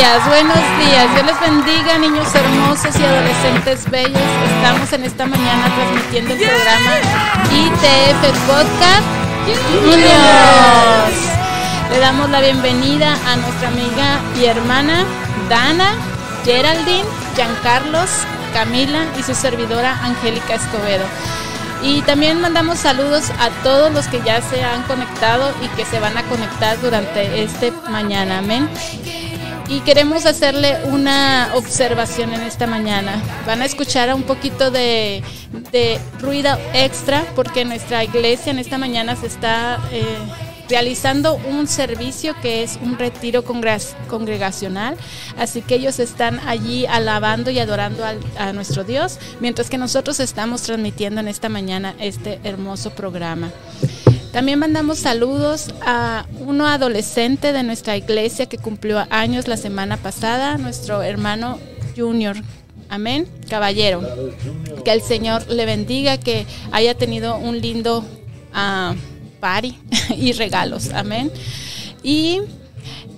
días, buenos días. Dios les bendiga, niños hermosos y adolescentes bellos. Estamos en esta mañana transmitiendo el programa ITF Podcast Juniors. Le damos la bienvenida a nuestra amiga y hermana Dana Geraldine Giancarlos, Camila y su servidora Angélica Escobedo. Y también mandamos saludos a todos los que ya se han conectado y que se van a conectar durante este mañana. Amén. Y queremos hacerle una observación en esta mañana. Van a escuchar un poquito de, ruido extra porque nuestra iglesia en esta mañana se está eh, realizando un servicio que es un retiro congregacional. Así que ellos están allí alabando y adorando a nuestro Dios, mientras que nosotros estamos transmitiendo en esta mañana este hermoso programa. También mandamos saludos a uno adolescente de nuestra iglesia que cumplió años la semana pasada, nuestro hermano Junior. Amén, caballero. Que el Señor le bendiga, que haya tenido un lindo uh, party y regalos. Amén. Y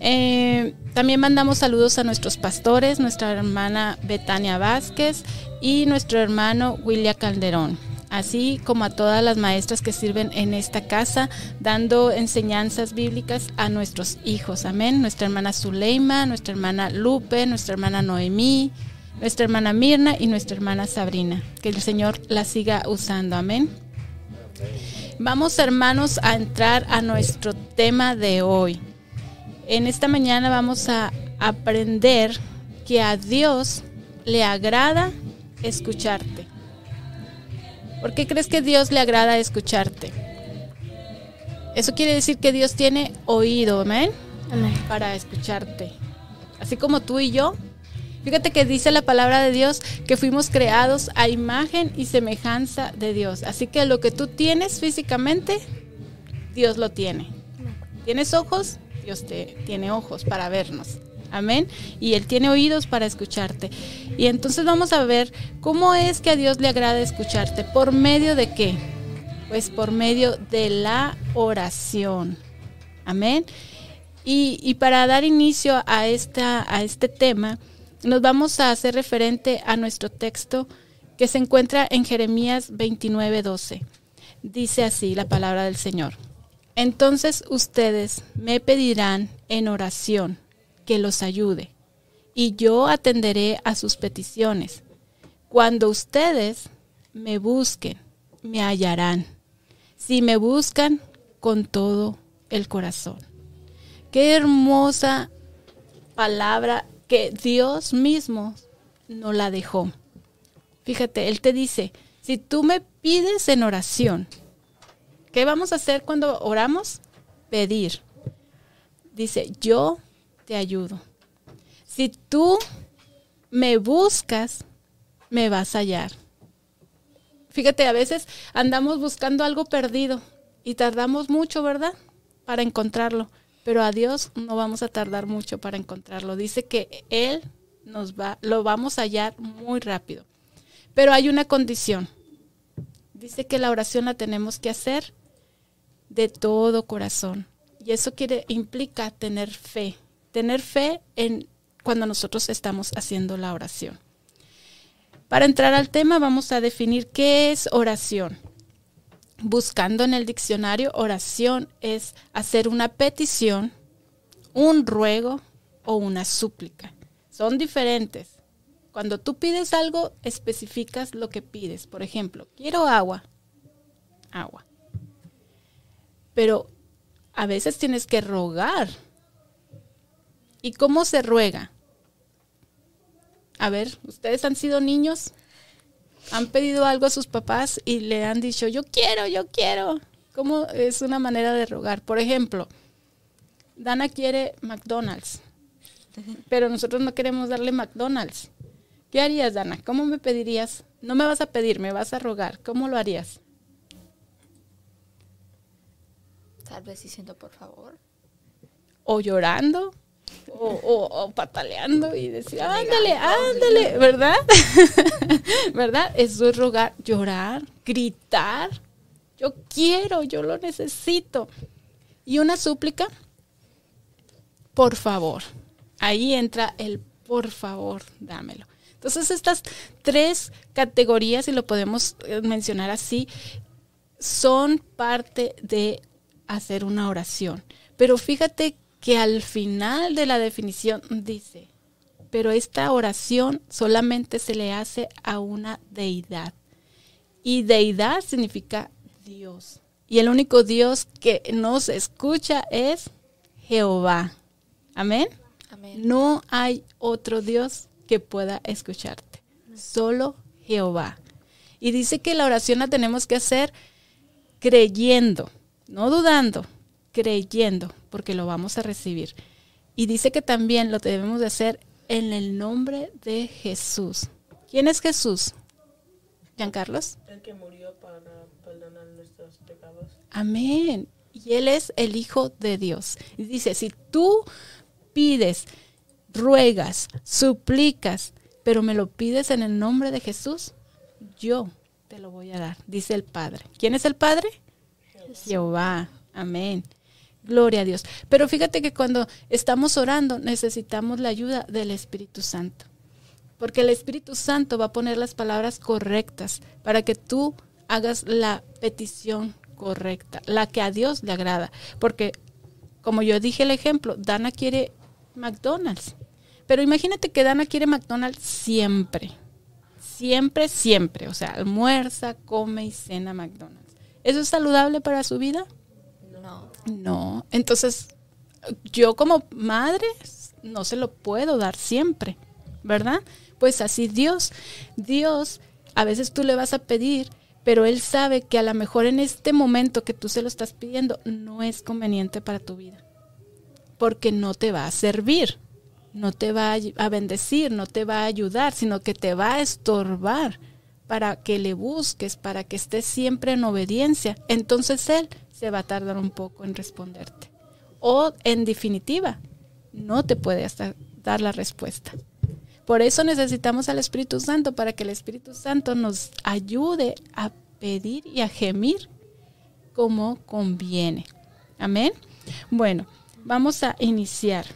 eh, también mandamos saludos a nuestros pastores, nuestra hermana Betania Vázquez y nuestro hermano William Calderón, así como a todas las maestras que sirven en esta casa, dando enseñanzas bíblicas a nuestros hijos. Amén. Nuestra hermana Zuleima, nuestra hermana Lupe, nuestra hermana Noemí, nuestra hermana Mirna y nuestra hermana Sabrina. Que el Señor la siga usando. Amén. Vamos hermanos a entrar a nuestro tema de hoy. En esta mañana vamos a aprender que a Dios le agrada escucharte. ¿Por qué crees que Dios le agrada escucharte? Eso quiere decir que Dios tiene oído, amén, para escucharte. Así como tú y yo Fíjate que dice la palabra de Dios que fuimos creados a imagen y semejanza de Dios. Así que lo que tú tienes físicamente, Dios lo tiene. ¿Tienes ojos? Dios te tiene ojos para vernos. Amén. Y Él tiene oídos para escucharte. Y entonces vamos a ver cómo es que a Dios le agrada escucharte. ¿Por medio de qué? Pues por medio de la oración. Amén. Y, y para dar inicio a, esta, a este tema, nos vamos a hacer referente a nuestro texto que se encuentra en Jeremías 29:12. Dice así la palabra del Señor. Entonces ustedes me pedirán en oración que los ayude, y yo atenderé a sus peticiones. Cuando ustedes me busquen, me hallarán. Si me buscan con todo el corazón. Qué hermosa palabra que Dios mismo no la dejó. Fíjate, Él te dice, si tú me pides en oración, ¿qué vamos a hacer cuando oramos? Pedir. Dice, yo te ayudo. Si tú me buscas, me vas a hallar. Fíjate, a veces andamos buscando algo perdido y tardamos mucho, ¿verdad? Para encontrarlo pero a Dios no vamos a tardar mucho para encontrarlo. Dice que Él nos va, lo vamos a hallar muy rápido. Pero hay una condición. Dice que la oración la tenemos que hacer de todo corazón. Y eso quiere, implica tener fe. Tener fe en cuando nosotros estamos haciendo la oración. Para entrar al tema vamos a definir qué es oración buscando en el diccionario, oración es hacer una petición, un ruego o una súplica. Son diferentes. Cuando tú pides algo, especificas lo que pides. Por ejemplo, quiero agua. Agua. Pero a veces tienes que rogar. ¿Y cómo se ruega? A ver, ¿ustedes han sido niños? han pedido algo a sus papás y le han dicho, yo quiero, yo quiero. ¿Cómo es una manera de rogar? Por ejemplo, Dana quiere McDonald's, pero nosotros no queremos darle McDonald's. ¿Qué harías, Dana? ¿Cómo me pedirías? No me vas a pedir, me vas a rogar. ¿Cómo lo harías? Tal vez diciendo por favor. O llorando o, pataleando y decir, ándale, ándale, ¿verdad? ¿Verdad? Eso es rogar, llorar, gritar. Yo quiero, yo lo necesito. Y una súplica, por favor. Ahí entra el por favor, dámelo. Entonces estas tres categorías, si lo podemos eh, mencionar así, son parte de hacer una oración. Pero fíjate que al final de la definición dice, pero esta oración solamente se le hace a una deidad. Y deidad significa Dios. Y el único Dios que nos escucha es Jehová. Amén. Amén. No hay otro Dios que pueda escucharte. Solo Jehová. Y dice que la oración la tenemos que hacer creyendo, no dudando, creyendo, porque lo vamos a recibir. Y dice que también lo debemos de hacer en el nombre de Jesús. ¿Quién es Jesús? Giancarlos. El que murió para perdonar nuestros pecados. Amén. Y Él es el Hijo de Dios. Y dice, si tú pides, ruegas, suplicas, pero me lo pides en el nombre de Jesús, yo te lo voy a dar, dice el Padre. ¿Quién es el Padre? Jehová. Amén. Gloria a Dios. Pero fíjate que cuando estamos orando necesitamos la ayuda del Espíritu Santo. Porque el Espíritu Santo va a poner las palabras correctas para que tú hagas la petición correcta, la que a Dios le agrada. Porque, como yo dije el ejemplo, Dana quiere McDonald's. Pero imagínate que Dana quiere McDonald's siempre. Siempre, siempre. O sea, almuerza, come y cena McDonald's. ¿Eso es saludable para su vida? No. No. Entonces, yo como madre no se lo puedo dar siempre, ¿verdad? Pues así Dios, Dios, a veces tú le vas a pedir, pero Él sabe que a lo mejor en este momento que tú se lo estás pidiendo no es conveniente para tu vida, porque no te va a servir, no te va a bendecir, no te va a ayudar, sino que te va a estorbar para que le busques, para que estés siempre en obediencia. Entonces Él se va a tardar un poco en responderte. O en definitiva, no te puede hasta dar la respuesta. Por eso necesitamos al Espíritu Santo, para que el Espíritu Santo nos ayude a pedir y a gemir como conviene. Amén. Bueno, vamos a iniciar.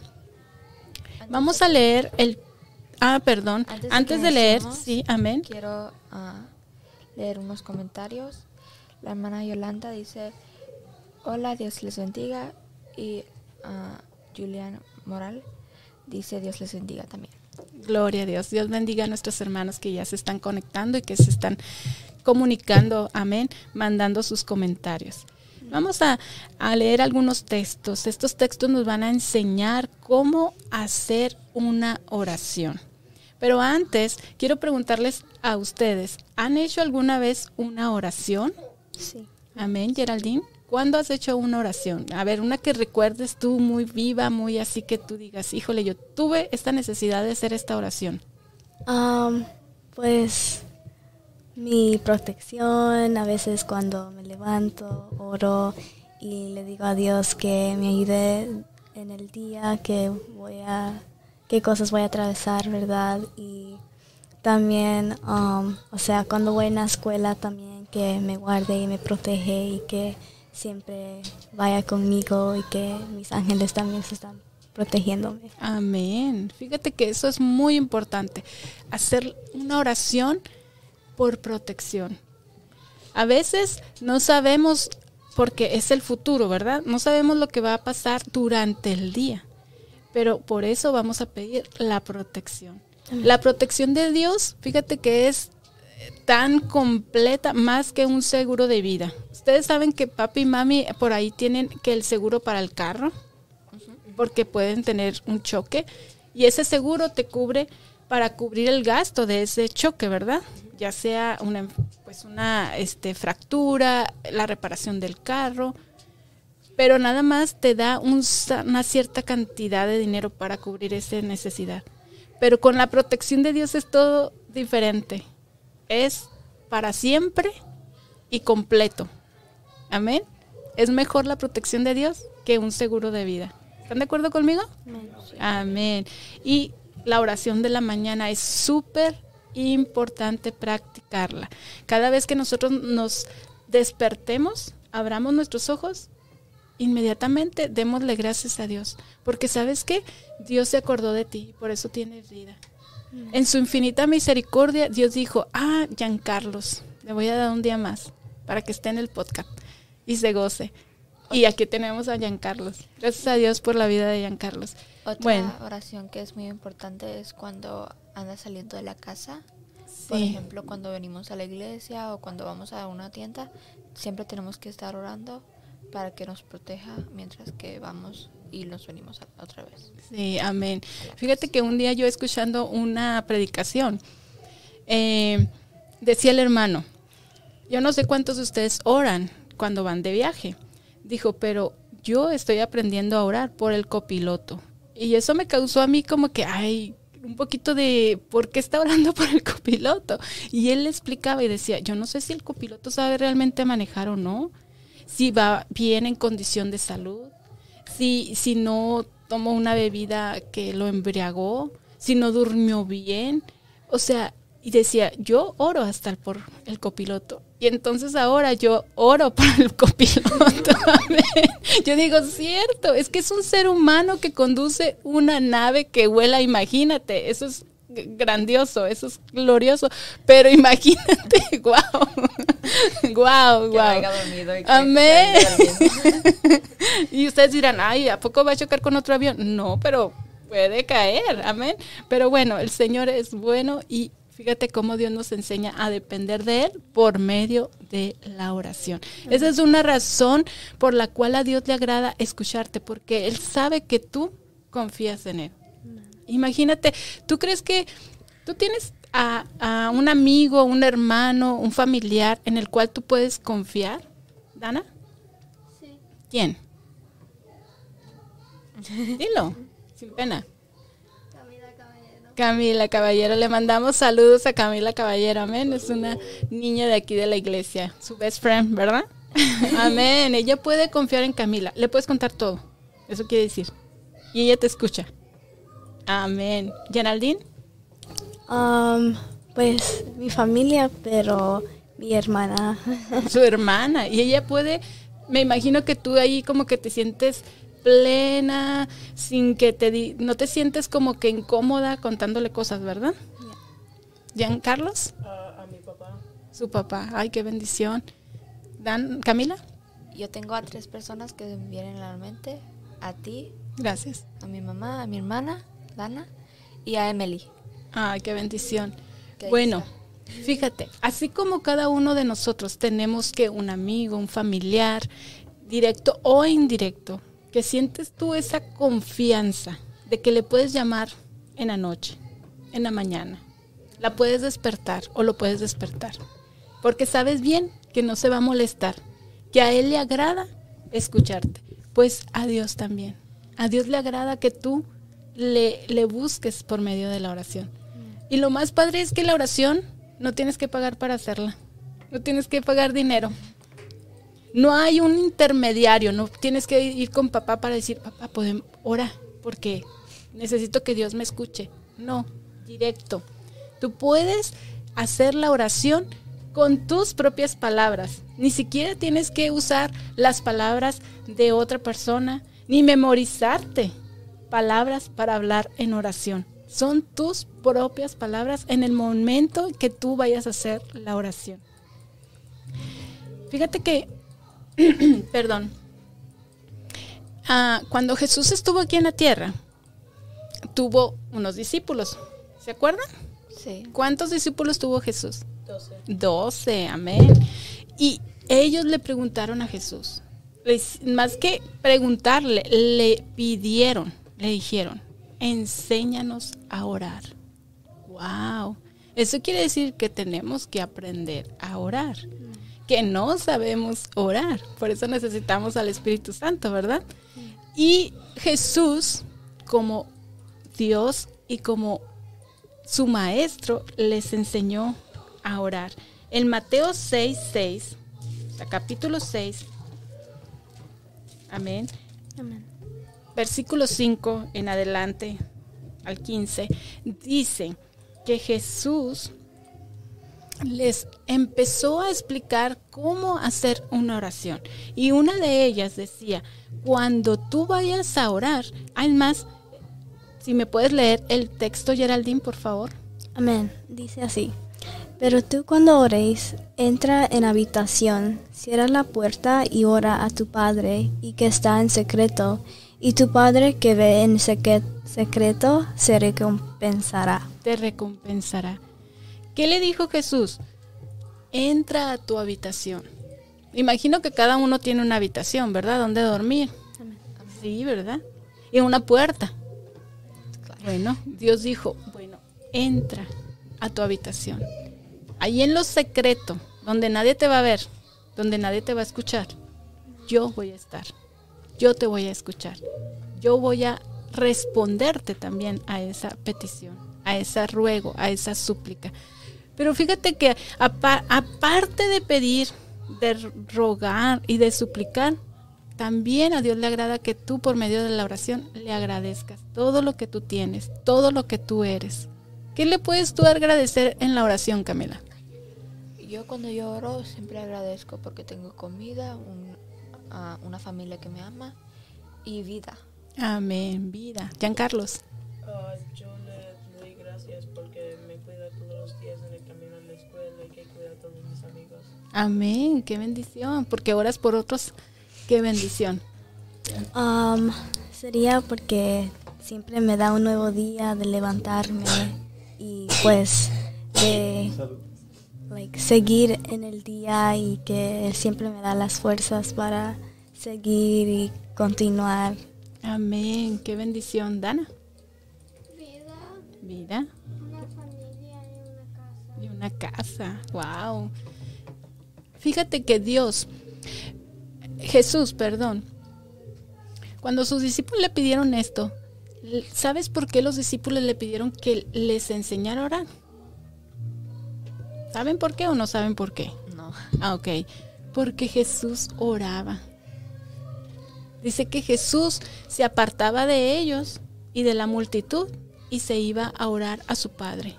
Vamos a leer el... Ah, perdón. Antes de Antes que de leer, sí, amén. Quiero ah, leer unos comentarios. La hermana Yolanda dice, hola, Dios les bendiga. Y ah, Julián Moral dice, Dios les bendiga también. Gloria a Dios. Dios bendiga a nuestros hermanos que ya se están conectando y que se están comunicando, amén, mandando sus comentarios. Vamos a, a leer algunos textos. Estos textos nos van a enseñar cómo hacer una oración. Pero antes, quiero preguntarles a ustedes, ¿han hecho alguna vez una oración? Sí. Amén, Geraldine. ¿Cuándo has hecho una oración? A ver, una que recuerdes tú muy viva, muy así que tú digas, híjole, yo tuve esta necesidad de hacer esta oración. Am, pues mi protección, a veces cuando me levanto, oro y le digo a Dios que me ayude en el día, que voy a, qué cosas voy a atravesar, ¿verdad? Y también, am, o sea, cuando voy en la escuela también que me guarde y me protege y que siempre vaya conmigo y que mis ángeles también se están protegiéndome. Amén. Fíjate que eso es muy importante. Hacer una oración por protección. A veces no sabemos, porque es el futuro, ¿verdad? No sabemos lo que va a pasar durante el día. Pero por eso vamos a pedir la protección. La protección de Dios, fíjate que es tan completa más que un seguro de vida. Ustedes saben que papi y mami por ahí tienen que el seguro para el carro porque pueden tener un choque y ese seguro te cubre para cubrir el gasto de ese choque, ¿verdad? Ya sea una pues una este fractura, la reparación del carro, pero nada más te da un una cierta cantidad de dinero para cubrir esa necesidad. Pero con la protección de Dios es todo diferente. Es para siempre y completo. Amén. Es mejor la protección de Dios que un seguro de vida. ¿Están de acuerdo conmigo? Amén. Y la oración de la mañana es súper importante practicarla. Cada vez que nosotros nos despertemos, abramos nuestros ojos, inmediatamente démosle gracias a Dios. Porque sabes que Dios se acordó de ti, por eso tienes vida. En su infinita misericordia, Dios dijo, ah, Giancarlos, le voy a dar un día más para que esté en el podcast y se goce. Y aquí tenemos a Giancarlos. Gracias a Dios por la vida de Giancarlos. Otra Bueno. oración que es muy importante es cuando andas saliendo de la casa. Por ejemplo, cuando venimos a la iglesia o cuando vamos a una tienda, siempre tenemos que estar orando para que nos proteja mientras que vamos y nos venimos a- otra vez. Sí, amén. Fíjate que un día yo escuchando una predicación, eh, decía el hermano, yo no sé cuántos de ustedes oran cuando van de viaje. Dijo, pero yo estoy aprendiendo a orar por el copiloto. Y eso me causó a mí como que, ay, un poquito de, ¿por qué está orando por el copiloto? Y él le explicaba y decía, yo no sé si el copiloto sabe realmente manejar o no, si va bien en condición de salud, si, si no tomó una bebida que lo embriagó, si no durmió bien. O sea, y decía, yo oro hasta por el copiloto. Y entonces ahora yo oro por el copiloto. Yo digo, cierto, es que es un ser humano que conduce una nave que vuela, imagínate, eso es grandioso, eso es glorioso, pero imagínate, wow, wow, wow. y Amén. y ustedes dirán, ay, ¿a poco va a chocar con otro avión? No, pero puede caer, amén. Pero bueno, el Señor es bueno y fíjate cómo Dios nos enseña a depender de Él por medio de la oración. Esa es una razón por la cual a Dios le agrada escucharte, porque Él sabe que tú confías en Él. Imagínate, ¿tú crees que tú tienes a, a un amigo, un hermano, un familiar en el cual tú puedes confiar? ¿Dana? Sí. ¿Quién? Dilo, sin pena. Camila Caballero. Camila Caballero, le mandamos saludos a Camila Caballero, amén. Es una niña de aquí de la iglesia, su best friend, ¿verdad? Amén. Ella puede confiar en Camila. Le puedes contar todo. Eso quiere decir. Y ella te escucha. Amén. Geraldine, Um, pues mi familia, pero mi hermana. su hermana. Y ella puede, me imagino que tú ahí como que te sientes plena, sin que te di- no te sientes como que incómoda contándole cosas, ¿verdad? Jean Carlos, A, a mi papá. su papá. Ay, qué bendición. Dan, Camila, Yo tengo a tres personas que me vienen a la mente. A ti, gracias. a mi mamá, a mi hermana, Dana, y a Emily. Ay, qué bendición. Bueno, fíjate, así como cada uno de nosotros tenemos que un amigo, un familiar, directo o indirecto, que sientes tú esa confianza de que le puedes llamar en la noche, en la mañana, la puedes despertar o lo puedes despertar, porque sabes bien que no se va a molestar, que a él le agrada escucharte, pues a Dios también. A Dios le agrada que tú le, le busques por medio de la oración. Y lo más padre es que la oración no tienes que pagar para hacerla. No tienes que pagar dinero. No hay un intermediario, no tienes que ir con papá para decir, papá, podemos, ora, porque necesito que Dios me escuche. No, directo. Tú puedes hacer la oración con tus propias palabras. Ni siquiera tienes que usar las palabras de otra persona, ni memorizarte palabras para hablar en oración. Son tus propias palabras en el momento que tú vayas a hacer la oración. Fíjate que, perdón, Ah, cuando Jesús estuvo aquí en la tierra, tuvo unos discípulos. ¿Se acuerdan? Sí. ¿Cuántos discípulos tuvo Jesús? 12. Doce, amén. Y ellos le preguntaron a Jesús, les- más que preguntarle, le pidieron, le dijeron, enséñanos a orar. Wow. Eso quiere decir que tenemos que aprender a orar, que no sabemos orar, por eso necesitamos al Espíritu Santo, ¿verdad? Y Jesús, como Dios y como su maestro les enseñó a orar. En Mateo 6, 6, o sea, capítulo 6, amén, Amén. Versículo 5 en adelante al 15, dice que Jesús les empezó a explicar cómo hacer una oración. Y una de ellas decía, cuando tú vayas a orar, además, si me puedes leer el texto, Geraldine, por favor. Amén. Dice así. Pero tú cuando oréis, entra en habitación, cierra la puerta y ora a tu Padre y que está en secreto, y tu Padre que ve en secre- secreto se recompensará. Te recompensará. ¿Qué le dijo Jesús? Entra a tu habitación. Imagino que cada uno tiene una habitación, ¿verdad? Donde dormir. Sí, ¿verdad? Y una puerta. Bueno, Dios dijo, bueno, entra a tu habitación. Ahí en lo secreto, donde nadie te va a ver, donde nadie te va a escuchar, yo voy a estar. Yo te voy a escuchar. Yo voy a responderte también a esa petición, a ese ruego, a esa súplica. Pero fíjate que apa- aparte de pedir, de rogar y de suplicar, también a Dios le agrada que tú por medio de la oración le agradezcas todo lo que tú tienes, todo lo que tú eres. ¿Qué le puedes tú agradecer en la oración, Camila? Yo cuando yo oro siempre agradezco porque tengo comida, un- a una familia que me ama y vida. Amén, vida. Giancarlos. Ah, yo le doy gracias porque me cuida todos los días en el camino a la escuela y que cuida a todos mis amigos. Amén, qué bendición, porque oras por otros, qué bendición. Um, sería porque siempre me da un nuevo día de levantarme y pues de like, seguir en el día y que Él siempre me da las fuerzas para seguir y continuar. Amén, qué bendición, Dana. Vida, Vida una familia y una casa. y una casa. Wow. Fíjate que Dios, Jesús, perdón, cuando sus discípulos le pidieron esto, ¿sabes por qué los discípulos le pidieron que les enseñara a orar? ¿Saben por qué o no saben por qué? No. Ah, ok. Porque Jesús oraba. Dice que Jesús se apartaba de ellos y de la multitud y se iba a orar a su Padre.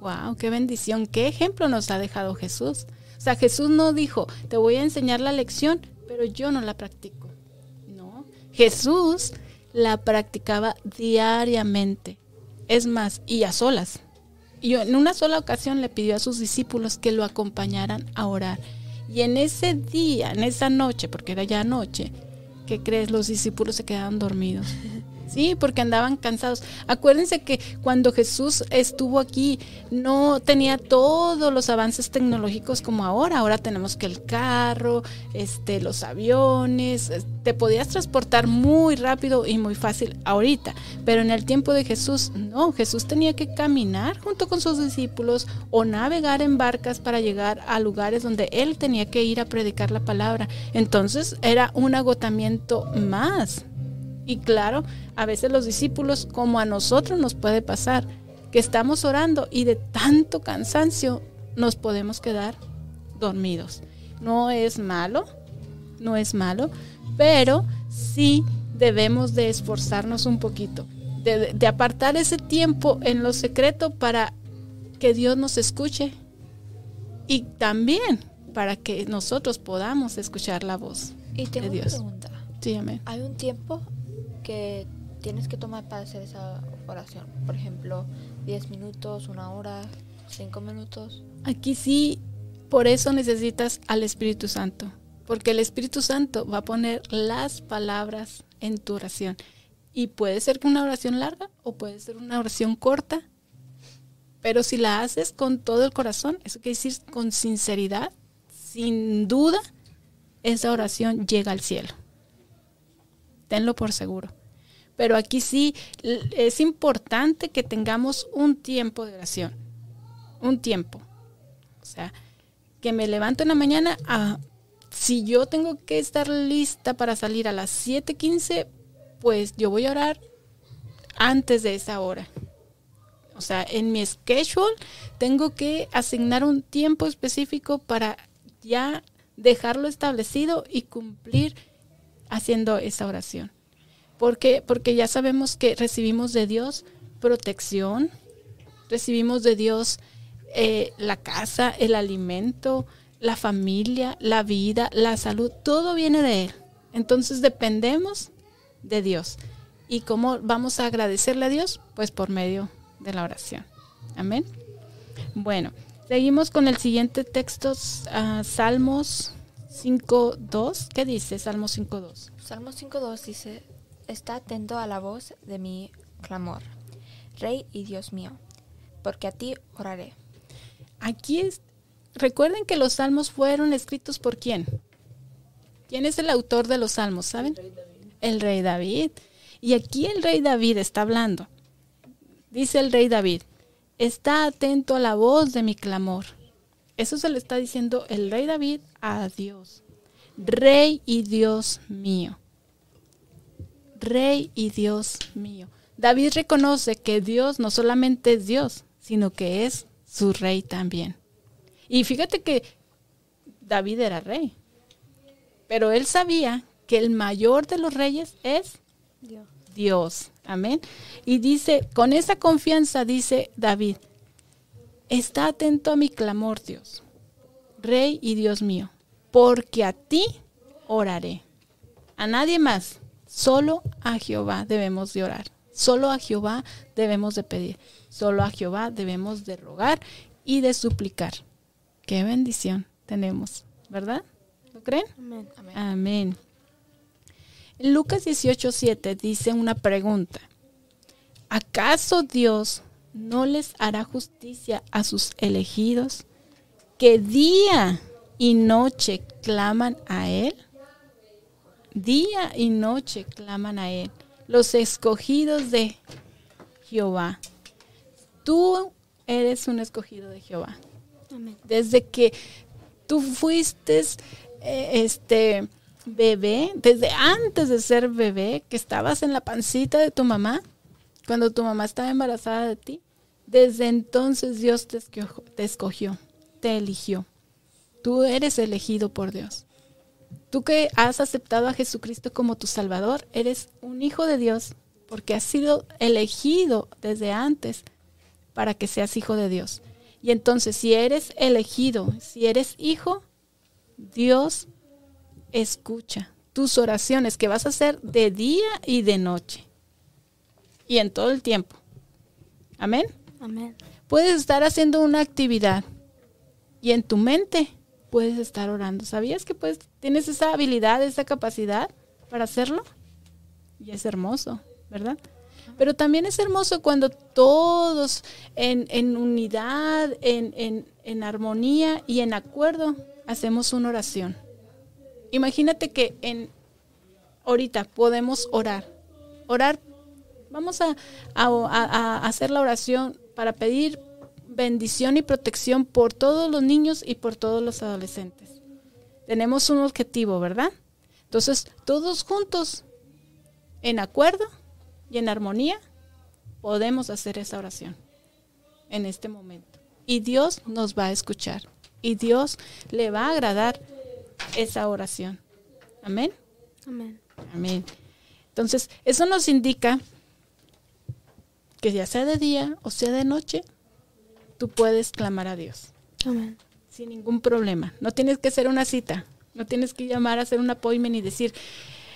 Wow, qué bendición, qué ejemplo nos ha dejado Jesús. O sea, Jesús no dijo, te voy a enseñar la lección, pero yo no la practico. No, Jesús la practicaba diariamente. Es más, y a solas. Y en una sola ocasión le pidió a sus discípulos que lo acompañaran a orar. Y en ese día, en esa noche, porque era ya noche, ¿qué crees? Los discípulos se quedaron dormidos. Sí, porque andaban cansados. Acuérdense que cuando Jesús estuvo aquí no tenía todos los avances tecnológicos como ahora. Ahora tenemos que el carro, este, los aviones, es- te podías transportar muy rápido y muy fácil ahorita. Pero en el tiempo de Jesús, no, Jesús tenía que caminar junto con sus discípulos o navegar en barcas para llegar a lugares donde él tenía que ir a predicar la palabra. Entonces era un agotamiento más. Y claro, a veces los discípulos, como a nosotros nos puede pasar, que estamos orando y de tanto cansancio nos podemos quedar dormidos. No es malo, no es malo, pero sí debemos de esforzarnos un poquito, de, de apartar ese tiempo en lo secreto para que Dios nos escuche y también para que nosotros podamos escuchar la voz Y tengo de una Dios. pregunta. Sí, amén. Hay un tiempo que tienes que tomar para hacer esa oración. Por ejemplo, 10 minutos, una hora, 5 minutos. Aquí sí, por eso necesitas al Espíritu Santo, porque el Espíritu Santo va a poner las palabras en tu oración. Y puede ser una oración larga o puede ser una oración corta, pero si la haces con todo el corazón, eso quiere decir con sinceridad, sin duda, esa oración llega al cielo. Tenlo por seguro. Pero aquí sí es importante que tengamos un tiempo de oración. Un tiempo. O sea, que me levanto en la mañana a si yo tengo que estar lista para salir a las 7:15, pues yo voy a orar antes de esa hora. O sea, en mi schedule tengo que asignar un tiempo específico para ya dejarlo establecido y cumplir haciendo esa oración. Porque, porque ya sabemos que recibimos de Dios protección, recibimos de Dios eh, la casa, el alimento, la familia, la vida, la salud, todo viene de Él. Entonces dependemos de Dios. ¿Y cómo vamos a agradecerle a Dios? Pues por medio de la oración. Amén. Bueno, seguimos con el siguiente texto, ah, Salmos 5.2. ¿Qué dice Salmos 5.2? Salmo 5.2 dice, está atento a la voz de mi clamor, Rey y Dios mío, porque a ti oraré. Aquí es, recuerden que los salmos fueron escritos por quién. ¿Quién es el autor de los salmos? ¿Saben? El rey David. Y aquí el rey David está hablando. Dice el rey David, está atento a la voz de mi clamor. Eso se le está diciendo el rey David a Dios. Rey y Dios mío. Rey y Dios mío. David reconoce que Dios no solamente es Dios, sino que es su rey también. Y fíjate que David era rey, pero él sabía que el mayor de los reyes es Dios. Dios. Amén. Y dice, con esa confianza dice David, está atento a mi clamor, Dios, Rey y Dios mío, porque a ti oraré. A nadie más, solo a Jehová debemos de orar. Solo a Jehová debemos de pedir. Solo a Jehová debemos de rogar y de suplicar. Qué bendición tenemos, ¿verdad? ¿Lo creen? Amén. Amén. Amén. En Lucas 18:7 dice una pregunta. ¿Acaso Dios no les hará justicia a sus elegidos que día y noche claman a Él? Día y noche claman a Él, los escogidos de Jehová. Tú eres un escogido de Jehová Amén. desde que tú fuiste eh, este bebé, desde antes de ser bebé, que estabas en la pancita de tu mamá, cuando tu mamá estaba embarazada de ti, desde entonces Dios te escogió, te, eligió. Tú eres elegido por Dios. Tú que has aceptado a Jesucristo como tu Salvador, eres un hijo de Dios, porque has sido elegido desde antes para que seas hijo de Dios. Y entonces, si eres elegido, si eres hijo, Dios escucha tus oraciones que vas a hacer de día y de noche. Y en todo el tiempo. Amén. Puedes estar haciendo una actividad y en tu mente puedes estar orando. ¿Sabías que puedes, tienes esa habilidad, esa capacidad para hacerlo? Y es hermoso, ¿verdad? Pero también es hermoso cuando todos en, en unidad, en, en, en armonía y en acuerdo hacemos una oración. Imagínate que en ahorita podemos orar. Orar, vamos a- a hacer la oración para pedir bendición y protección por todos los niños y por todos los adolescentes. Tenemos un objetivo, ¿verdad? Entonces, todos juntos, en acuerdo y en armonía, podemos hacer esa oración en este momento. Y Dios nos va a escuchar. Y Dios le va a agradar esa oración. Amén. Amén. Amén. Entonces, eso nos indica que ya sea de día o sea de noche, tú puedes clamar a Dios Amén. sin ningún problema. No tienes que hacer una cita, no tienes que llamar a hacer un appointment y decir,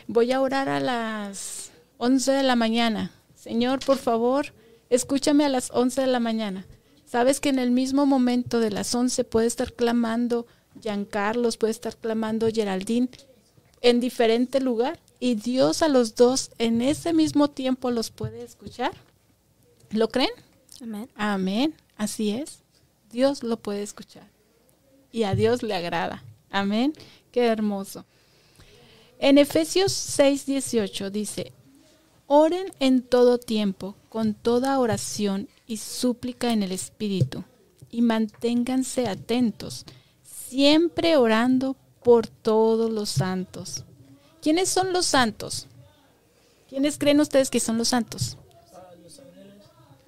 voy a orar a las 11 de la mañana. Señor, por favor, escúchame a las 11 de la mañana. Sabes que en el mismo momento de las 11 puede estar clamando Giancarlos, puede estar clamando Geraldine en diferente lugar y Dios a los dos en ese mismo tiempo los puede escuchar. ¿Lo creen? Amén. Amén. Así es. Dios lo puede escuchar. Y a Dios le agrada. Amén. Qué hermoso. En Efesios 6:18 dice, oren en todo tiempo, con toda oración y súplica en el Espíritu, y manténganse atentos, siempre orando por todos los santos. ¿Quiénes son los santos? ¿Quiénes creen ustedes que son los santos?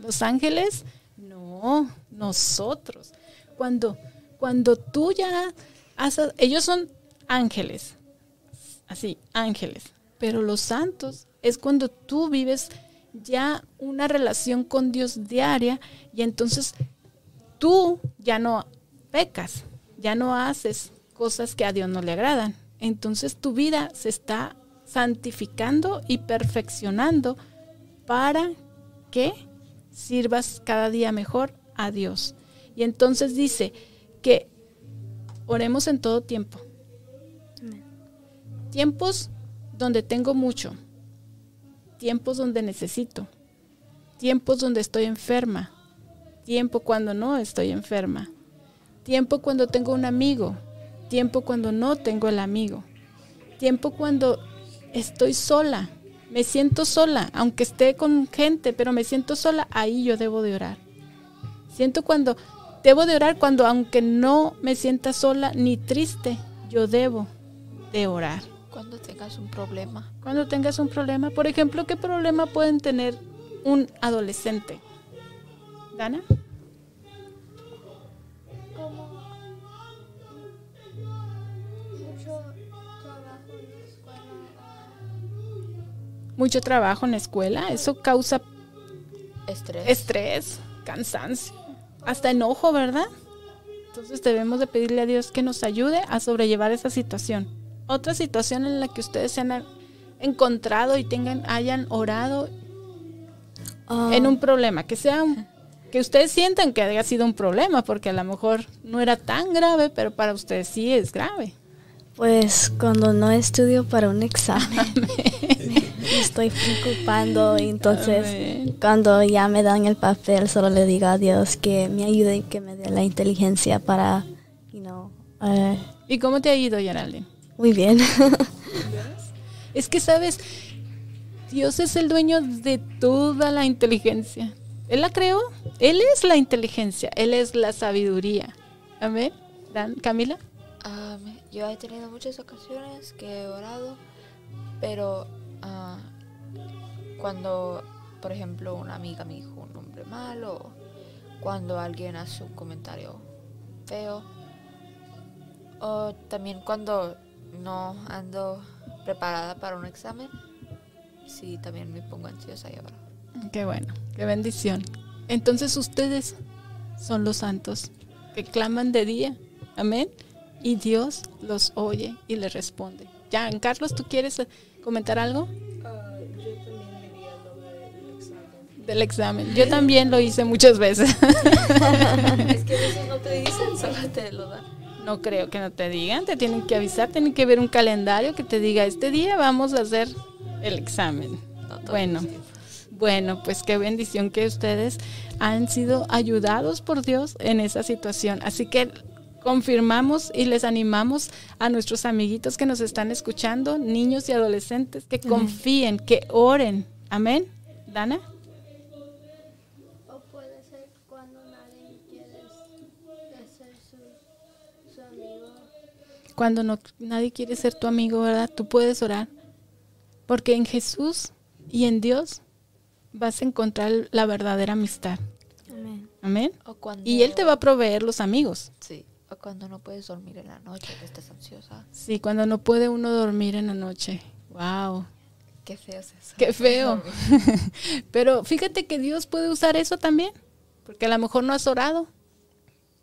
¿Los ángeles? No, nosotros. Cuando, cuando tú ya haces, ellos son ángeles, así, ángeles. Pero los santos es cuando tú vives ya una relación con Dios diaria y entonces tú ya no pecas, ya no haces cosas que a Dios no le agradan. Entonces tu vida se está santificando y perfeccionando para que sirvas cada día mejor a Dios. Y entonces dice que oremos en todo tiempo. Amén. Tiempos donde tengo mucho, tiempos donde necesito, tiempos donde estoy enferma, tiempo cuando no estoy enferma, tiempo cuando tengo un amigo, tiempo cuando no tengo el amigo, tiempo cuando estoy sola, me siento sola, aunque esté con gente, pero me siento sola, ahí yo debo de orar. Siento cuando debo de orar cuando aunque no me sienta sola ni triste, yo debo de orar. Cuando tengas un problema. Cuando tengas un problema, por ejemplo, ¿qué problema pueden tener un adolescente? Dana? Mucho trabajo en la escuela, eso causa Estrés. estrés, cansancio, hasta enojo, ¿verdad? Entonces debemos de pedirle a Dios que nos ayude a sobrellevar esa situación. Otra situación en la que ustedes se han encontrado y tengan, hayan orado Ah, en un problema, que sea un- que ustedes sientan que haya sido un problema, porque a lo mejor no era tan grave, pero para ustedes sí es grave. Pues cuando no estudio para un examen, me estoy preocupando y entonces Amén. cuando ya me dan el papel solo le digo a Dios que me ayude y que me dé la inteligencia para, you know, eh, ¿Y cómo te ha ido, Geraldine? muy bien. Es que, ¿sabes? Dios es el dueño de toda la inteligencia. Él la creó. Él es la inteligencia. Él es la sabiduría. Amén. Dan, Camila. Ah, yo he tenido muchas ocasiones que he orado, pero ah, cuando, por ejemplo, una amiga me dijo un nombre malo, cuando alguien hace un comentario feo, o también cuando no ando preparada para un examen, sí, también me pongo ansiosa y oro. Qué bueno. Qué bendición. Entonces ustedes son los santos que claman de día. Amén. Y Dios los oye y les responde. Ya, Carlos, ¿tú quieres comentar algo Ah, yo también diría lo del examen. del examen? Yo también lo hice muchas veces. es que a veces no te dicen, solo te lo dan. No creo que no te digan, te tienen que avisar, tienen que ver un calendario que te diga, este día vamos a hacer el examen. No Bueno, bueno, pues qué bendición que ustedes han sido ayudados por Dios en esa situación. Así que confirmamos y les animamos a nuestros amiguitos que nos están escuchando, niños y adolescentes, que confíen, que oren. Amén. Dana. O puede ser cuando nadie quiere ser su, su amigo. Cuando no, nadie quiere ser tu amigo, ¿verdad? Tú puedes orar. Porque en Jesús y en Dios vas a encontrar la verdadera amistad. Amén. Amén. O cuando, Y Él te va a proveer los amigos. Sí, cuando no puedes dormir en la noche, que estás ansiosa. Sí, cuando no puede uno dormir en la noche. Wow, Qué feo es eso. qué feo. Pero fíjate que Dios puede usar eso también. Porque a lo mejor no has orado.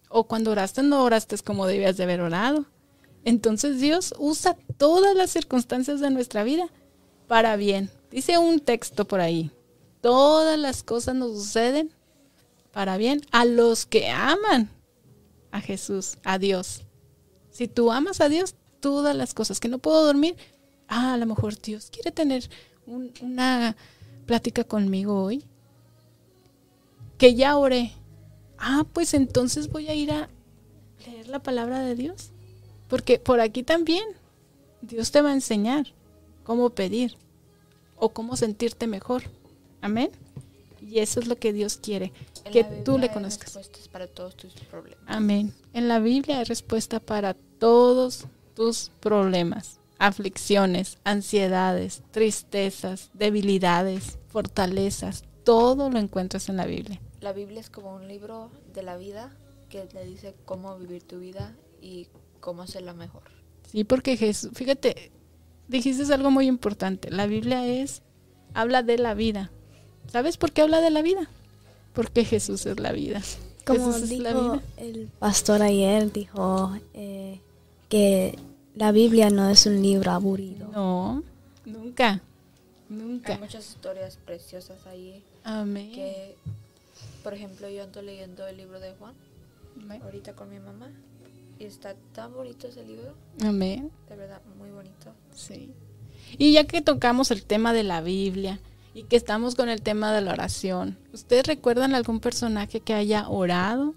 O cuando oraste no oraste como debías de haber orado. Entonces Dios usa todas las circunstancias de nuestra vida para bien. Dice un texto por ahí. Todas las cosas nos suceden para bien a los que aman a Jesús, a Dios. Si tú amas a Dios, todas las cosas que no puedo dormir, ah, a lo mejor Dios quiere tener un- una plática conmigo hoy. Que ya oré. Ah, pues entonces voy a ir a leer la palabra de Dios. Porque por aquí también Dios te va a enseñar cómo pedir o cómo sentirte mejor. Amén. Y eso es lo que Dios quiere, En que tú le hay conozcas. respuestas para todos tus problemas. Amén. En la Biblia hay respuesta para todos tus problemas, aflicciones, ansiedades, tristezas, debilidades, fortalezas. Todo lo encuentras en la Biblia. La Biblia es como un libro de la vida que te dice cómo vivir tu vida y cómo hacerla mejor. Sí, porque Jesús, fíjate, dijiste algo muy importante. La Biblia es, habla de la vida. ¿Sabes por qué habla de la vida? Porque Jesús es la vida. Como Jesús es la dijo vida. el pastor ayer, dijo eh, que la Biblia no es un libro aburrido. No, nunca, Hay nunca. muchas historias preciosas ahí Amén. que, por ejemplo, yo ando leyendo el libro de Juan Amén. ahorita con mi mamá. Y está tan bonito ese libro, Amén. de verdad, muy bonito. Sí. Y ya que tocamos el tema de la Biblia y que estamos con el tema de la oración, ¿ustedes recuerdan algún personaje que haya orado?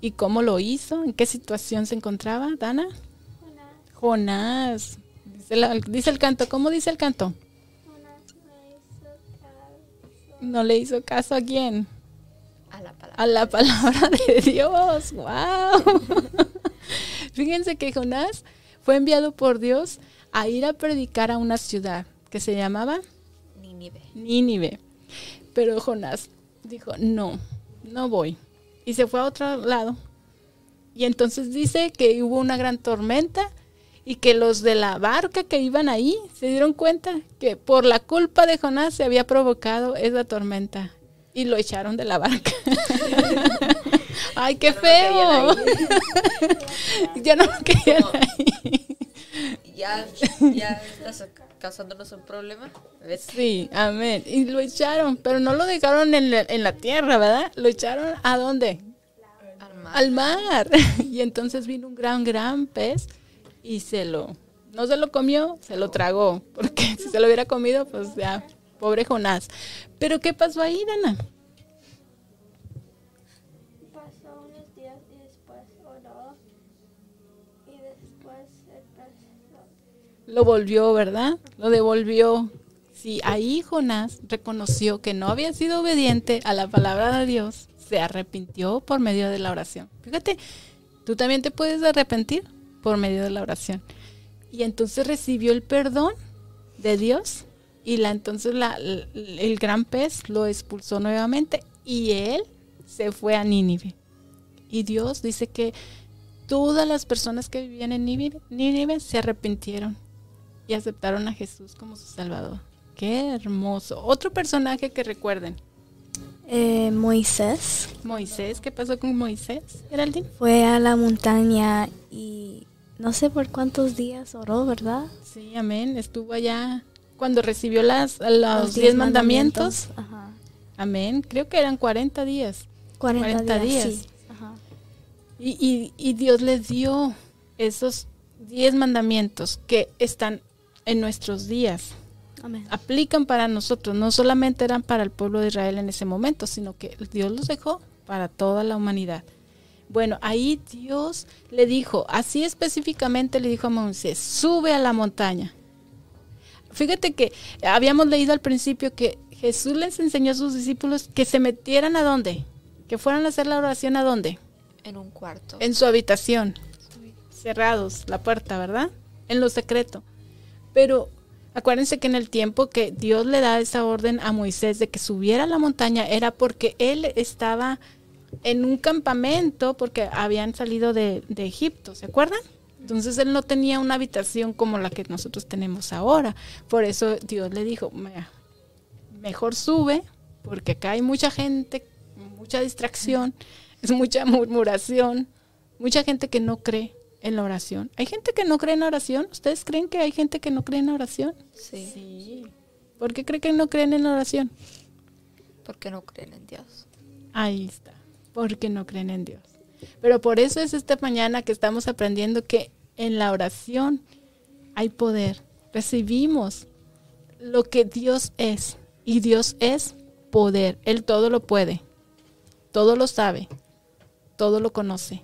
¿Y cómo lo hizo? ¿En qué situación se encontraba, Dana? Una, Jonás. Dice, la- dice el canto. ¿Cómo dice el canto? hizo caso. No le hizo caso a quién. A la palabra. A la palabra de Dios. ¡Wow! Fíjense que Jonás fue enviado por Dios a ir a predicar a una ciudad que se llamaba Nínive. Nínive. Pero Jonás dijo, no, no voy. Y se fue a otro lado. Y entonces dice que hubo una gran tormenta y que los de la barca que iban ahí se dieron cuenta que por la culpa de Jonás se había provocado esa tormenta. Y lo echaron de la barca. ¡Ay, qué feo! ya no lo querían ahí. Ya, ya estás causándonos un problema. ¿Ves? Sí, amén. Y lo echaron, pero no lo dejaron en la, en la tierra, ¿verdad? Lo echaron a dónde? Al mar. Al mar. Y entonces vino un gran, gran pez y se lo, no se lo comió, se lo tragó. Porque si se lo hubiera comido, pues ya, pobre Jonás. Pero ¿qué pasó ahí, Dana? Lo- volvió, ¿verdad? Lo devolvió. Sí, ahí Jonás reconoció que no había sido obediente a la palabra de Dios, se arrepintió por medio de la oración. Fíjate, tú también te puedes arrepentir por medio de la oración. Y entonces recibió el perdón de Dios y la entonces la- el gran pez lo expulsó nuevamente y él se fue a Nínive. Y Dios dice que todas las personas que vivían en Nínive, Nínive se arrepintieron y aceptaron a Jesús como su Salvador. Qué hermoso. Otro personaje que recuerden. Eh, Moisés Moisés, ¿qué pasó con Moisés? Geraldine. fue a la montaña y no sé por cuántos días oró, ¿verdad? Sí, amén. Estuvo allá cuando recibió las, los diez mandamientos. Ajá. Amén. Creo que eran 40 días. 40, 40 días. días. sí. Ajá. Y, y- y Dios les dio esos 10 mandamientos que están en nuestros días. Amén. Aplican para nosotros. No solamente eran para el pueblo de Israel en ese momento, sino que Dios los dejó para toda la humanidad. Bueno, ahí Dios le dijo, así específicamente le dijo a Moisés, sube a la montaña. Fíjate que habíamos leído al principio que Jesús les enseñó a sus discípulos que se metieran a dónde, que fueran a hacer la oración a dónde, En un cuarto. en su habitación, cerrados, la puerta, ¿verdad? En lo secreto. Pero acuérdense que en el tiempo que Dios le da esa orden a Moisés de que subiera a la montaña era porque él estaba en un campamento porque habían salido de, Egipto, ¿se acuerdan? Entonces él no tenía una habitación como la que nosotros tenemos ahora. Por eso Dios le dijo, "Mira, mejor sube, porque acá hay mucha gente, mucha distracción, es mucha murmuración, mucha gente que no cree en la oración. ¿Hay gente que no cree en la oración? ¿Ustedes creen que hay gente que no cree en la oración? Sí. Sí. ¿Por qué creen que no creen en la oración? Porque no creen en Dios. Ahí está, porque no creen en Dios. Pero por eso es esta mañana que estamos aprendiendo que en la oración hay poder. Recibimos lo que Dios es. Y Dios es poder. Él todo lo puede. Todo lo sabe. Todo lo conoce.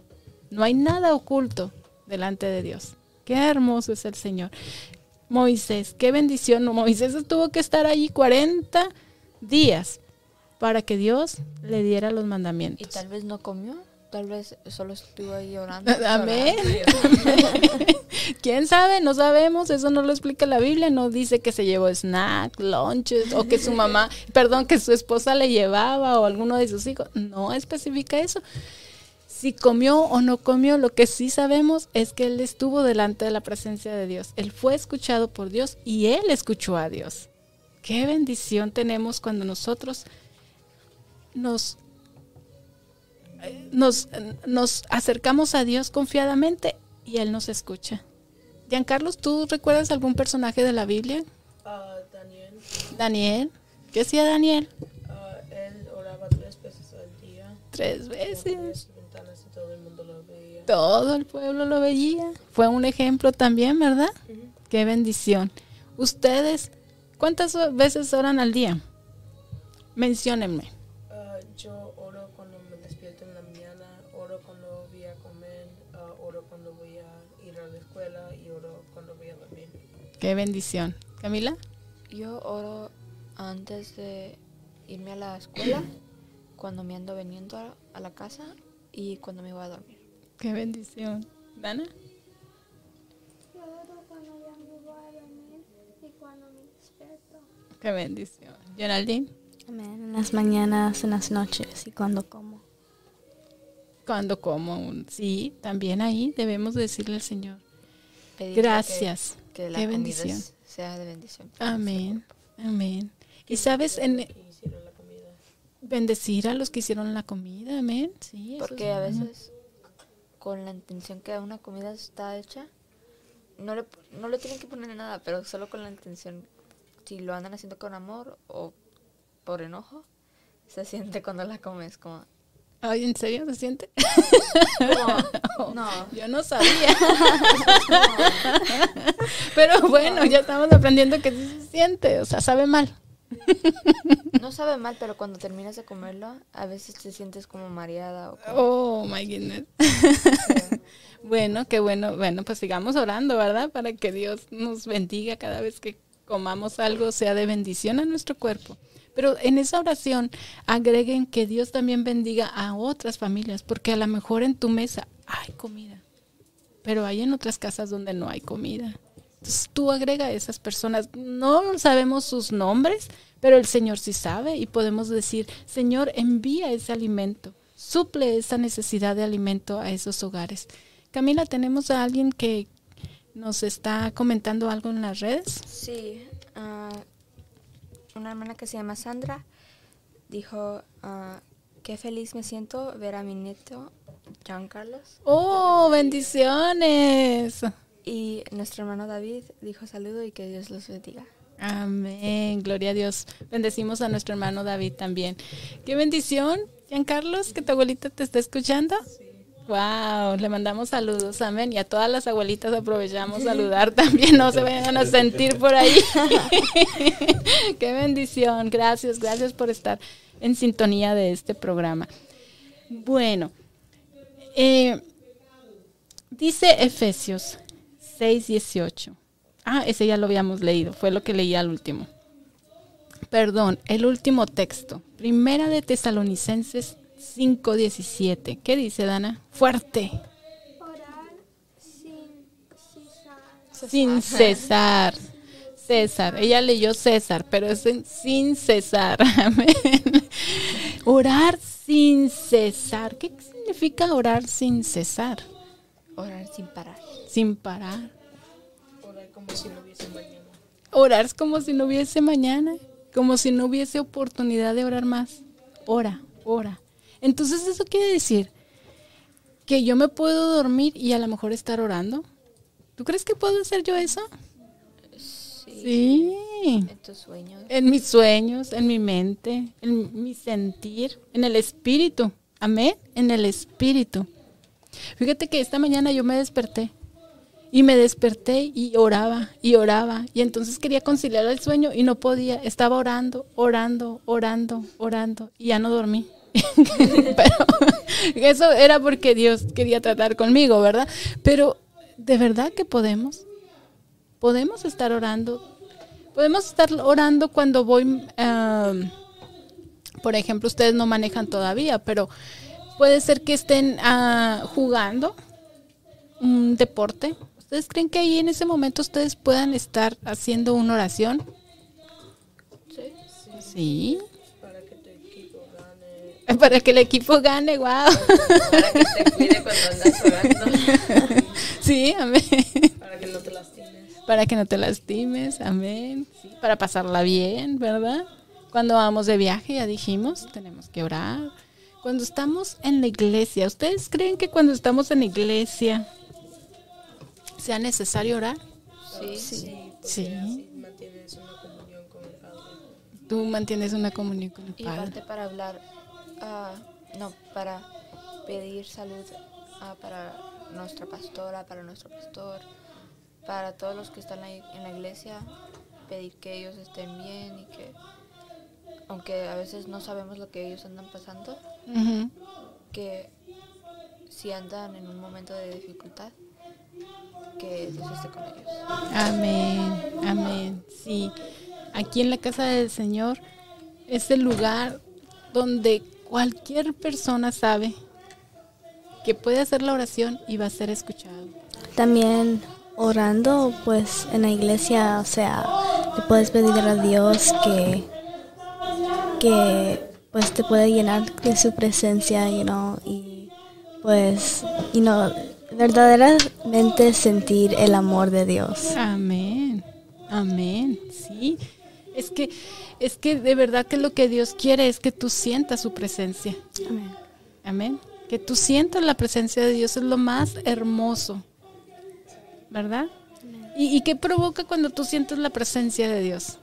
No hay nada oculto delante de Dios. Qué hermoso es el Señor. Moisés, qué bendición. Moisés tuvo que estar allí 40 días para que Dios le diera los Y mandamientos. tal vez no comió. Tal vez solo estuvo ahí orando. Amén. ¿Quién sabe? No sabemos, eso no lo explica la Biblia, no dice que se llevó snack, lunches o que su mamá, perdón, que su esposa le llevaba o alguno de sus hijos, no especifica eso. Si comió o no comió, lo que sí sabemos es que él estuvo delante de la presencia de Dios. Él fue escuchado por Dios y él escuchó a Dios. Qué bendición tenemos cuando nosotros nos nos, nos acercamos a Dios confiadamente y Él nos escucha. Giancarlos, ¿tú recuerdas algún personaje de la Biblia? Ah, Daniel, Daniel. ¿Qué hacía Daniel? ah, él oraba tres veces al día. Tres veces. Todo el pueblo lo veía. Fue un ejemplo también, ¿verdad? Qué bendición. Ustedes, ¿cuántas veces oran al día? Menciónenme. Ah, yo oro cuando me despierto en la mañana, oro cuando voy a comer, ah, oro cuando voy a ir a la escuela y oro cuando voy a dormir. Qué bendición. Camila. Yo oro antes de irme a la escuela, cuando me ando veniendo a, a la casa y cuando me voy a dormir. Qué bendición. Dana. Yo oro cuando ya me voy a dormir y cuando me despierto. Qué bendición. Geraldine. Amén. En las mañanas, en las noches y cuando como. Cuando como. Sí, también ahí debemos decirle al Señor. Pedirle que- Gracias. Que, la Qué bendición. sea de bendición. Amén. Amén. Y sabes, en Que comida. bendecir a los que hicieron la comida. Amén. Sí, Porque es a veces, con la intención que una comida está hecha, no le, no le tienen que poner nada, pero solo con la intención, si lo andan haciendo con amor o por enojo, se siente cuando la comes como... Ay, ¿en serio se siente? como no, Yo no sabía. Pero bueno, ya estamos aprendiendo que sí se siente. O sea, sabe mal. No sabe mal, pero cuando terminas de comerlo, a veces te sientes como mareada o como... Oh, my goodness. Bueno, qué bueno. Bueno, pues sigamos orando, ¿verdad? Para que Dios nos bendiga cada vez que comamos algo, sea de bendición a nuestro cuerpo. Pero en esa oración agreguen que Dios también bendiga a otras familias, porque a lo mejor en tu mesa hay comida, pero hay en otras casas donde no hay comida. Entonces tú agrega a esas personas. No sabemos sus nombres, pero el Señor sí sabe y podemos decir, Señor, envía ese alimento, suple esa necesidad de alimento a esos hogares. Camila, tenemos a alguien que nos está comentando algo en las redes. Sí, ah, una hermana que se llama Sandra dijo, ah, qué feliz me siento ver a mi nieto, John Carlos. Oh, bendiciones. Y nuestro hermano David dijo saludo y que Dios los bendiga. Amén, gloria a Dios. Bendecimos a nuestro hermano David también. Qué bendición, Giancarlos, que tu abuelita te está escuchando. Wow, le mandamos saludos, amén. Y a todas las abuelitas aprovechamos saludar también, no se vayan a sentir por ahí. Qué bendición, gracias, gracias por estar en sintonía de este programa. Bueno, eh, dice Efesios 6:18. Ah, ese ya lo habíamos leído, fue lo que leí al último. Perdón, el último texto. Primera de Tesalonicenses 5:17. ¿Qué dice Dana? Fuerte. Orar sin cesar. Sin cesar. César. Ella leyó César, pero es en- sin cesar. Amén. Orar sin cesar. ¿Qué significa orar sin cesar? Orar sin parar. Sin parar. Orar como si no hubiese mañana. Orar es como si no hubiese mañana, como si no hubiese oportunidad de orar más. Ora, ora. Entonces eso quiere decir que yo me puedo dormir y a lo mejor estar orando. ¿Tú crees que puedo hacer yo eso? Sí. Sí. En tus sueños. En mis sueños, en mi mente, en mi sentir, en el espíritu. Amén. En el espíritu. Fíjate que esta mañana yo me desperté y me desperté y oraba y oraba y entonces quería conciliar el sueño y no podía. Estaba orando, orando, orando, orando y ya no dormí. Pero eso era porque Dios quería tratar conmigo, ¿verdad? Pero de verdad que podemos. Podemos estar orando. Podemos estar orando cuando voy, ah, por ejemplo, ustedes no manejan todavía, pero puede ser que estén ah, jugando un deporte. ¿Ustedes creen que ahí en ese momento ustedes puedan estar haciendo una oración? Sí. Sí. Para que tu equipo gane. Para que el equipo gane, wow. Para que te cuide cuando andas orando. Sí, amén. Para que no te lastimes. Para que no te lastimes, amén. Sí, para pasarla bien, ¿verdad? Cuando vamos de viaje, ya dijimos, tenemos que orar. Cuando estamos en la iglesia, ¿ustedes creen que cuando estamos en la iglesia sea necesario orar? Sí. Sí, Sí. mantienes una comunión con el Padre. Tú mantienes una comunión con el Y Padre. aparte para hablar, ah, no, para pedir salud ah, para nuestra pastora, para nuestro pastor, para todos los que están ahí en la iglesia, pedir que ellos estén bien y que, aunque a veces no sabemos lo que ellos andan pasando, que si andan en un momento de dificultad, que Dios esté con ellos. Amén, amén. Sí, aquí en la casa del Señor es el lugar donde cualquier persona sabe que puede hacer la oración y va a ser escuchado. También orando, pues en la iglesia, o sea, le puedes pedir a Dios que, que pues te puede llenar de su presencia, you know, y pues, you know, verdaderamente sentir el amor de Dios. Amén, amén. Sí, es que es que de verdad que lo que Dios quiere es que tú sientas su presencia. Amén. Amén. Que tú sientas la presencia de Dios es lo más hermoso. ¿Verdad? ¿Y, y qué provoca cuando tú sientes la presencia de Dios?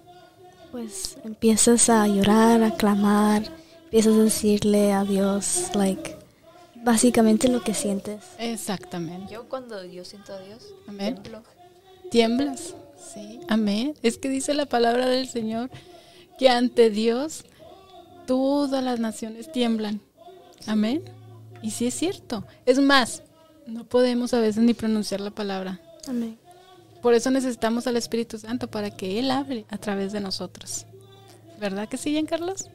Pues empiezas a llorar, a clamar, empiezas a decirle a Dios, like, básicamente lo que sientes. Exactamente. Yo cuando yo siento a Dios, Amén. tiemblo. ¿Tiemblas? Sí. Amén. Es que dice la palabra del Señor que ante Dios todas las naciones tiemblan. Amén. Y sí es cierto. Es más, no podemos a veces ni pronunciar la palabra. Amén. Por eso necesitamos al Espíritu Santo para que Él hable a través de nosotros. ¿Verdad que sí, Carlos?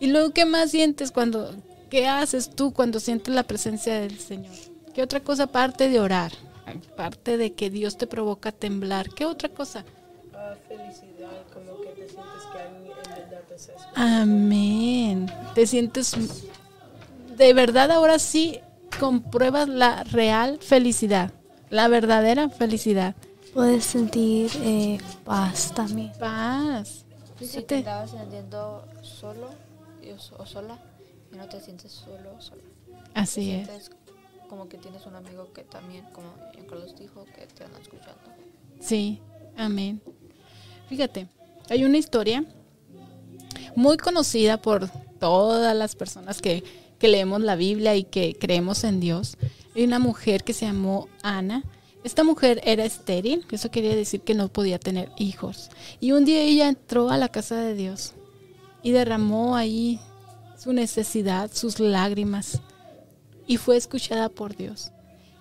Y luego, ¿qué más sientes cuando, qué haces tú cuando sientes la presencia del Señor? ¿Qué otra cosa aparte de orar? Aparte de que Dios te provoca a temblar, ¿qué otra cosa? Ah, felicidad, como que te sientes que alguien en verdad te está. Amén. Te sientes, de verdad ahora sí compruebas la real felicidad, la verdadera felicidad. Puedes sentir eh, paz también. Paz. Si te andabas sintiendo solo o sola y no te sientes solo sola. Así Te es. sientes como que tienes un amigo que también, como Carlos dijo, que te anda escuchando. Sí, amén. Fíjate, hay una historia muy conocida por todas las personas que, que leemos la Biblia y que creemos en Dios. Hay una mujer que se llamó Ana. Esta mujer era estéril, eso quería decir que no podía tener hijos. Y un día ella entró a la casa de Dios y derramó ahí su necesidad, sus lágrimas, y fue escuchada por Dios.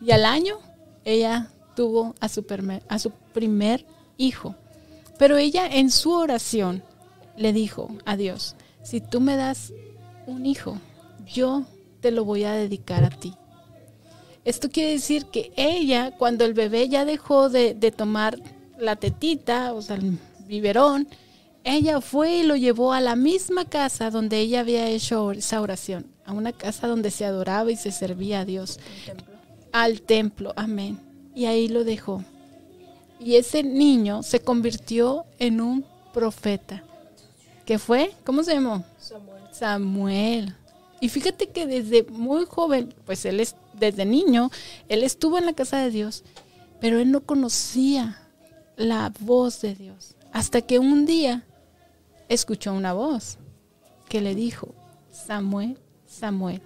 Y al año ella tuvo a su, perme- a su primer hijo. Pero ella en su oración le dijo a Dios, si tú me das un hijo, yo te lo voy a dedicar a ti. Esto quiere decir que ella, cuando el bebé ya dejó de, de tomar la tetita, o sea, el biberón, ella fue y lo llevó a la misma casa donde ella había hecho esa oración, a una casa donde se adoraba y se servía a Dios templo. al templo, amén. Y ahí lo dejó. Y ese niño se convirtió en un profeta. ¿Qué fue? ¿Cómo se llamó? Samuel. Samuel. Y fíjate que desde muy joven, pues él es desde niño, él estuvo en la casa de Dios, pero él no conocía la voz de Dios. Hasta que un día escuchó una voz que le dijo, Samuel, Samuel.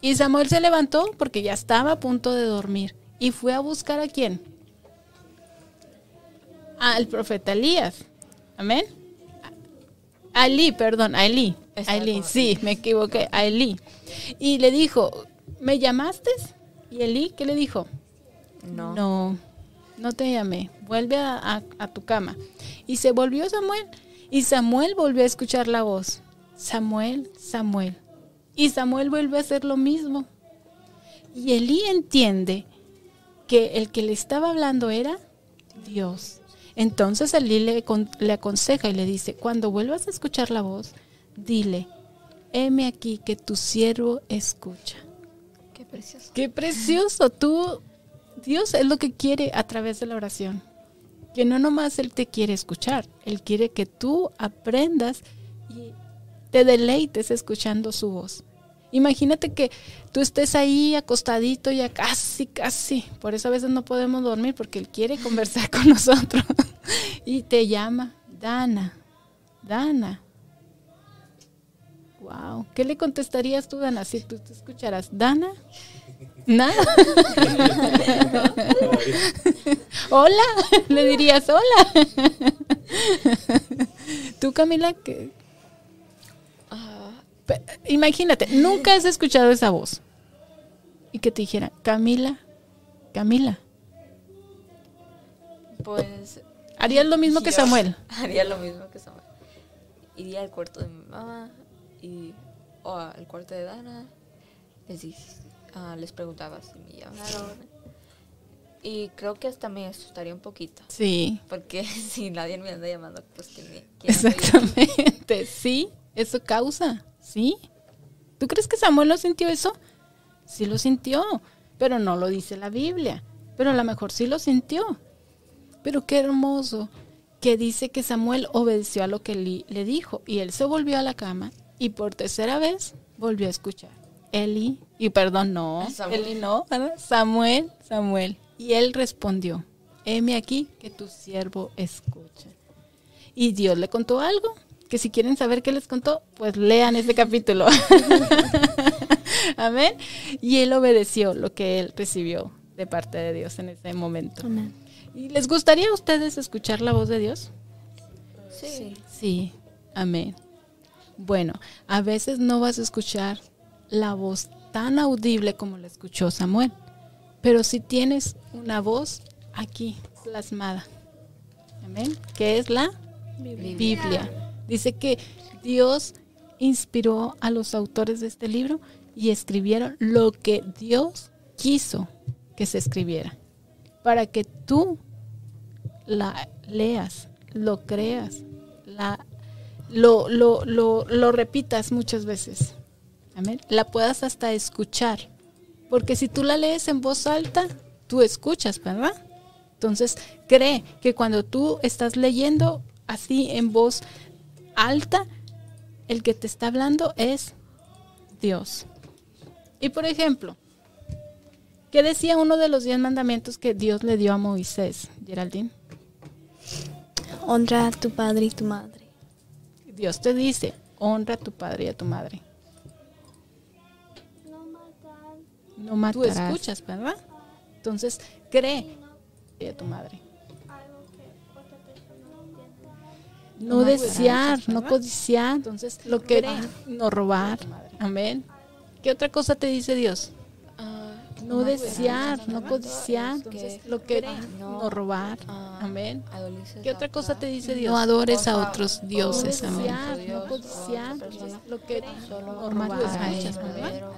Y Samuel se levantó porque ya estaba a punto de dormir y fue a buscar a quién? Al profeta Elías. Amén. A Elí, perdón, a Elí. A sí, me equivoqué, a Elí. Y le dijo, ¿me llamaste? Y Elí, ¿qué le dijo? No. No, no te llamé. Vuelve a, a- a tu cama. Y se volvió Samuel. Y Samuel volvió a escuchar la voz. Samuel, Samuel. Y Samuel vuelve a hacer lo mismo. Y Elí entiende que el que le estaba hablando era Dios. Entonces Elí le, le aconseja y le dice, cuando vuelvas a escuchar la voz, dile, heme aquí que tu siervo escucha. Qué precioso. Qué precioso. Tú, Dios es lo que quiere a través de la oración. Que no nomás Él te quiere escuchar, Él quiere que tú aprendas y te deleites escuchando su voz. Imagínate que tú estés ahí acostadito ya casi, casi. Por eso a veces no podemos dormir porque Él quiere conversar con nosotros. y te llama, Dana, Dana. Wow. ¿Qué le contestarías tú, Dana, si tú te escucharas? Dana. Nada. hola, le dirías hola. Tú, Camila, que Ah, Imagínate, nunca has escuchado esa voz. Y que te dijera, Camila, Camila. pues Harías lo mismo que Samuel. Haría lo mismo que Samuel. Iría al cuarto de mi mamá y o al cuarto de Dana. Les, ah, les preguntaba si me llamaron. Y creo que hasta me asustaría un poquito. Sí, Porque si nadie me anda llamando, pues que me exactamente. Sí, eso causa. Sí. ¿Tú crees que Samuel no sintió eso? Sí lo sintió, pero no lo dice la Biblia. Pero a lo mejor sí lo sintió. Pero qué hermoso que dice que Samuel obedeció a lo que le dijo y él se volvió a la cama y por tercera vez volvió a escuchar. Eli, y perdón, no, Samuel. Eli no, ¿verdad? Samuel, Samuel. Y él respondió, heme aquí que tu siervo escucha. Y Dios le contó algo, que si quieren saber qué les contó, pues lean ese capítulo. Amén. Y él obedeció lo que él recibió de parte de Dios en ese momento. Amén. ¿Y les gustaría a ustedes escuchar la voz de Dios? Sí. Sí, amén. Bueno, a veces no vas a escuchar la voz tan audible como la escuchó Samuel, pero si tienes una voz aquí plasmada. Amén. Que es la Biblia. Dice que Dios inspiró a los autores de este libro y escribieron lo que Dios quiso que se escribiera. Para que tú la leas, lo creas, la, lo, lo, lo, lo repitas muchas veces. Amén. La puedas hasta escuchar. Porque si tú la lees en voz alta, tú escuchas, ¿verdad? Entonces, cree que cuando tú estás leyendo así en voz alta, el que te está hablando es Dios. Y por ejemplo, ¿qué decía uno de los diez mandamientos que Dios le dio a Moisés, Geraldine? Honra a tu padre y tu madre. Dios te dice, honra a tu padre y a tu madre. No No Tú escuchas, ¿verdad? Entonces, cree y a tu madre. Entienda. No desear, no codiciar. Entonces, lo que no robar. Amén. ¿Qué otra cosa te dice Dios? Ah, No desear, no codiciar. Entonces, lo que no- no robar. ah, Amén. ¿Qué otra cosa te dice Dios? No No adores a otros dioses. Amén. desear, No codiciar. persona. Lo que no robar.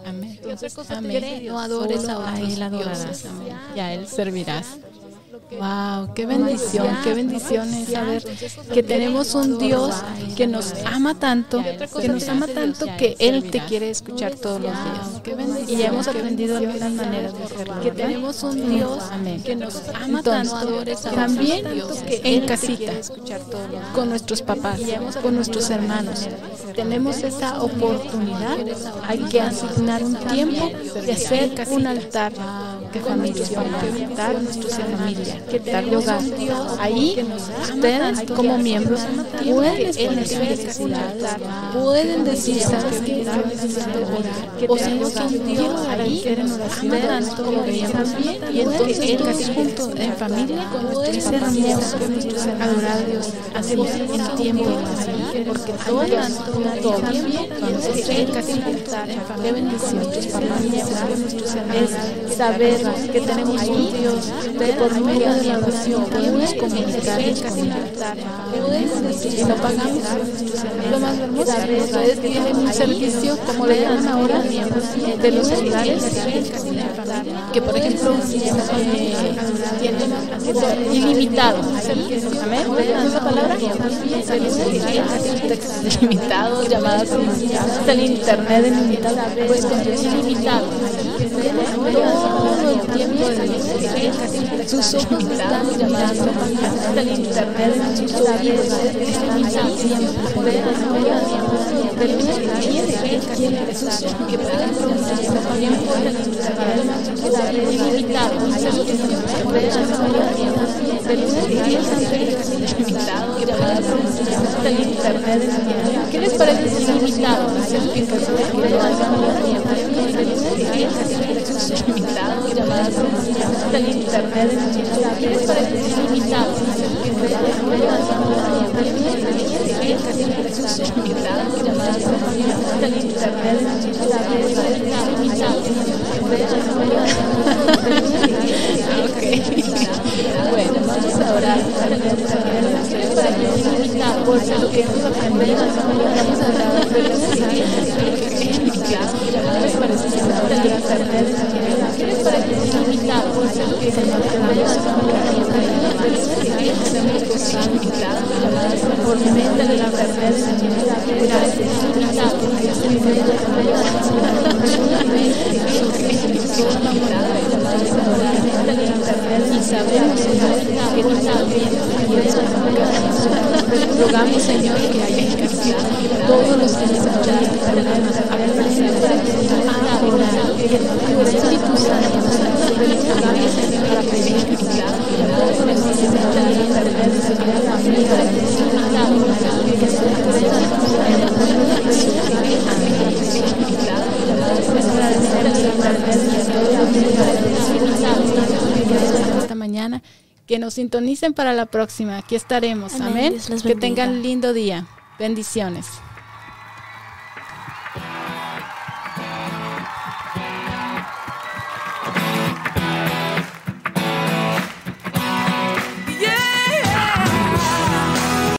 Amén. ¿Qué otra cosa te Amén. dice Dios? No adores a otros él adorarás. dioses. Y a él servirás. Wow, qué bendición, qué bendición es saber que tenemos un Dios que nos ama tanto, que nos ama tanto que Él te quiere escuchar todos los días. Y ya hemos aprendido algunas maneras de hacerlo. Que tenemos un Dios que nos ama tanto, también que en casita, con nuestros papás, con nuestros hermanos. Tenemos esa oportunidad, hay que asignar un tiempo de hacer un altar nuestros papás, altar con nuestra familia, altar de hogar. Ahí ustedes como miembros pueden necesidad, pueden decir, ¿sabes qué? Yo necesito orar. O si no son Dios, ahí ustedes como miembros y entonces todos juntos en familia es hermoso adorar a Dios. Hacemos en tiempo ahí, porque todos, todos, entonces en casita, qué bendición, tus papás, es saber que tenemos un Dios que por medio de la oración podemos comunicarnos con Él. Y no pagamos. Lo más hermoso, ustedes tienen un servicio, como le llaman ahora, de los celulares, que por ejemplo eh, tienen ilimitado. ¿Amén? ¿No es la palabra? Textos ilimitados, llamadas ilimitadas, el internet ilimitado, pues ilimitado. Todo el tiempo de Dios. Sus ojos están mirando el internet en sus oídos. Están quiere, quiere Jesús que puedan pronunciar tiempo ilimitado. De luz ilimitado, que puedan pronunciar hasta el internet. ¿Qué les parece si? En de que internet, quieres parecer ilimitado. del internet, Ok. Bueno, vamos a gracias. Rogamos, Señor, que haya en casa todos los que necesitan a esta mañana que nos sintonicen para la próxima. Aquí estaremos. Amén. Amén. Que tengan lindo día. Bendiciones.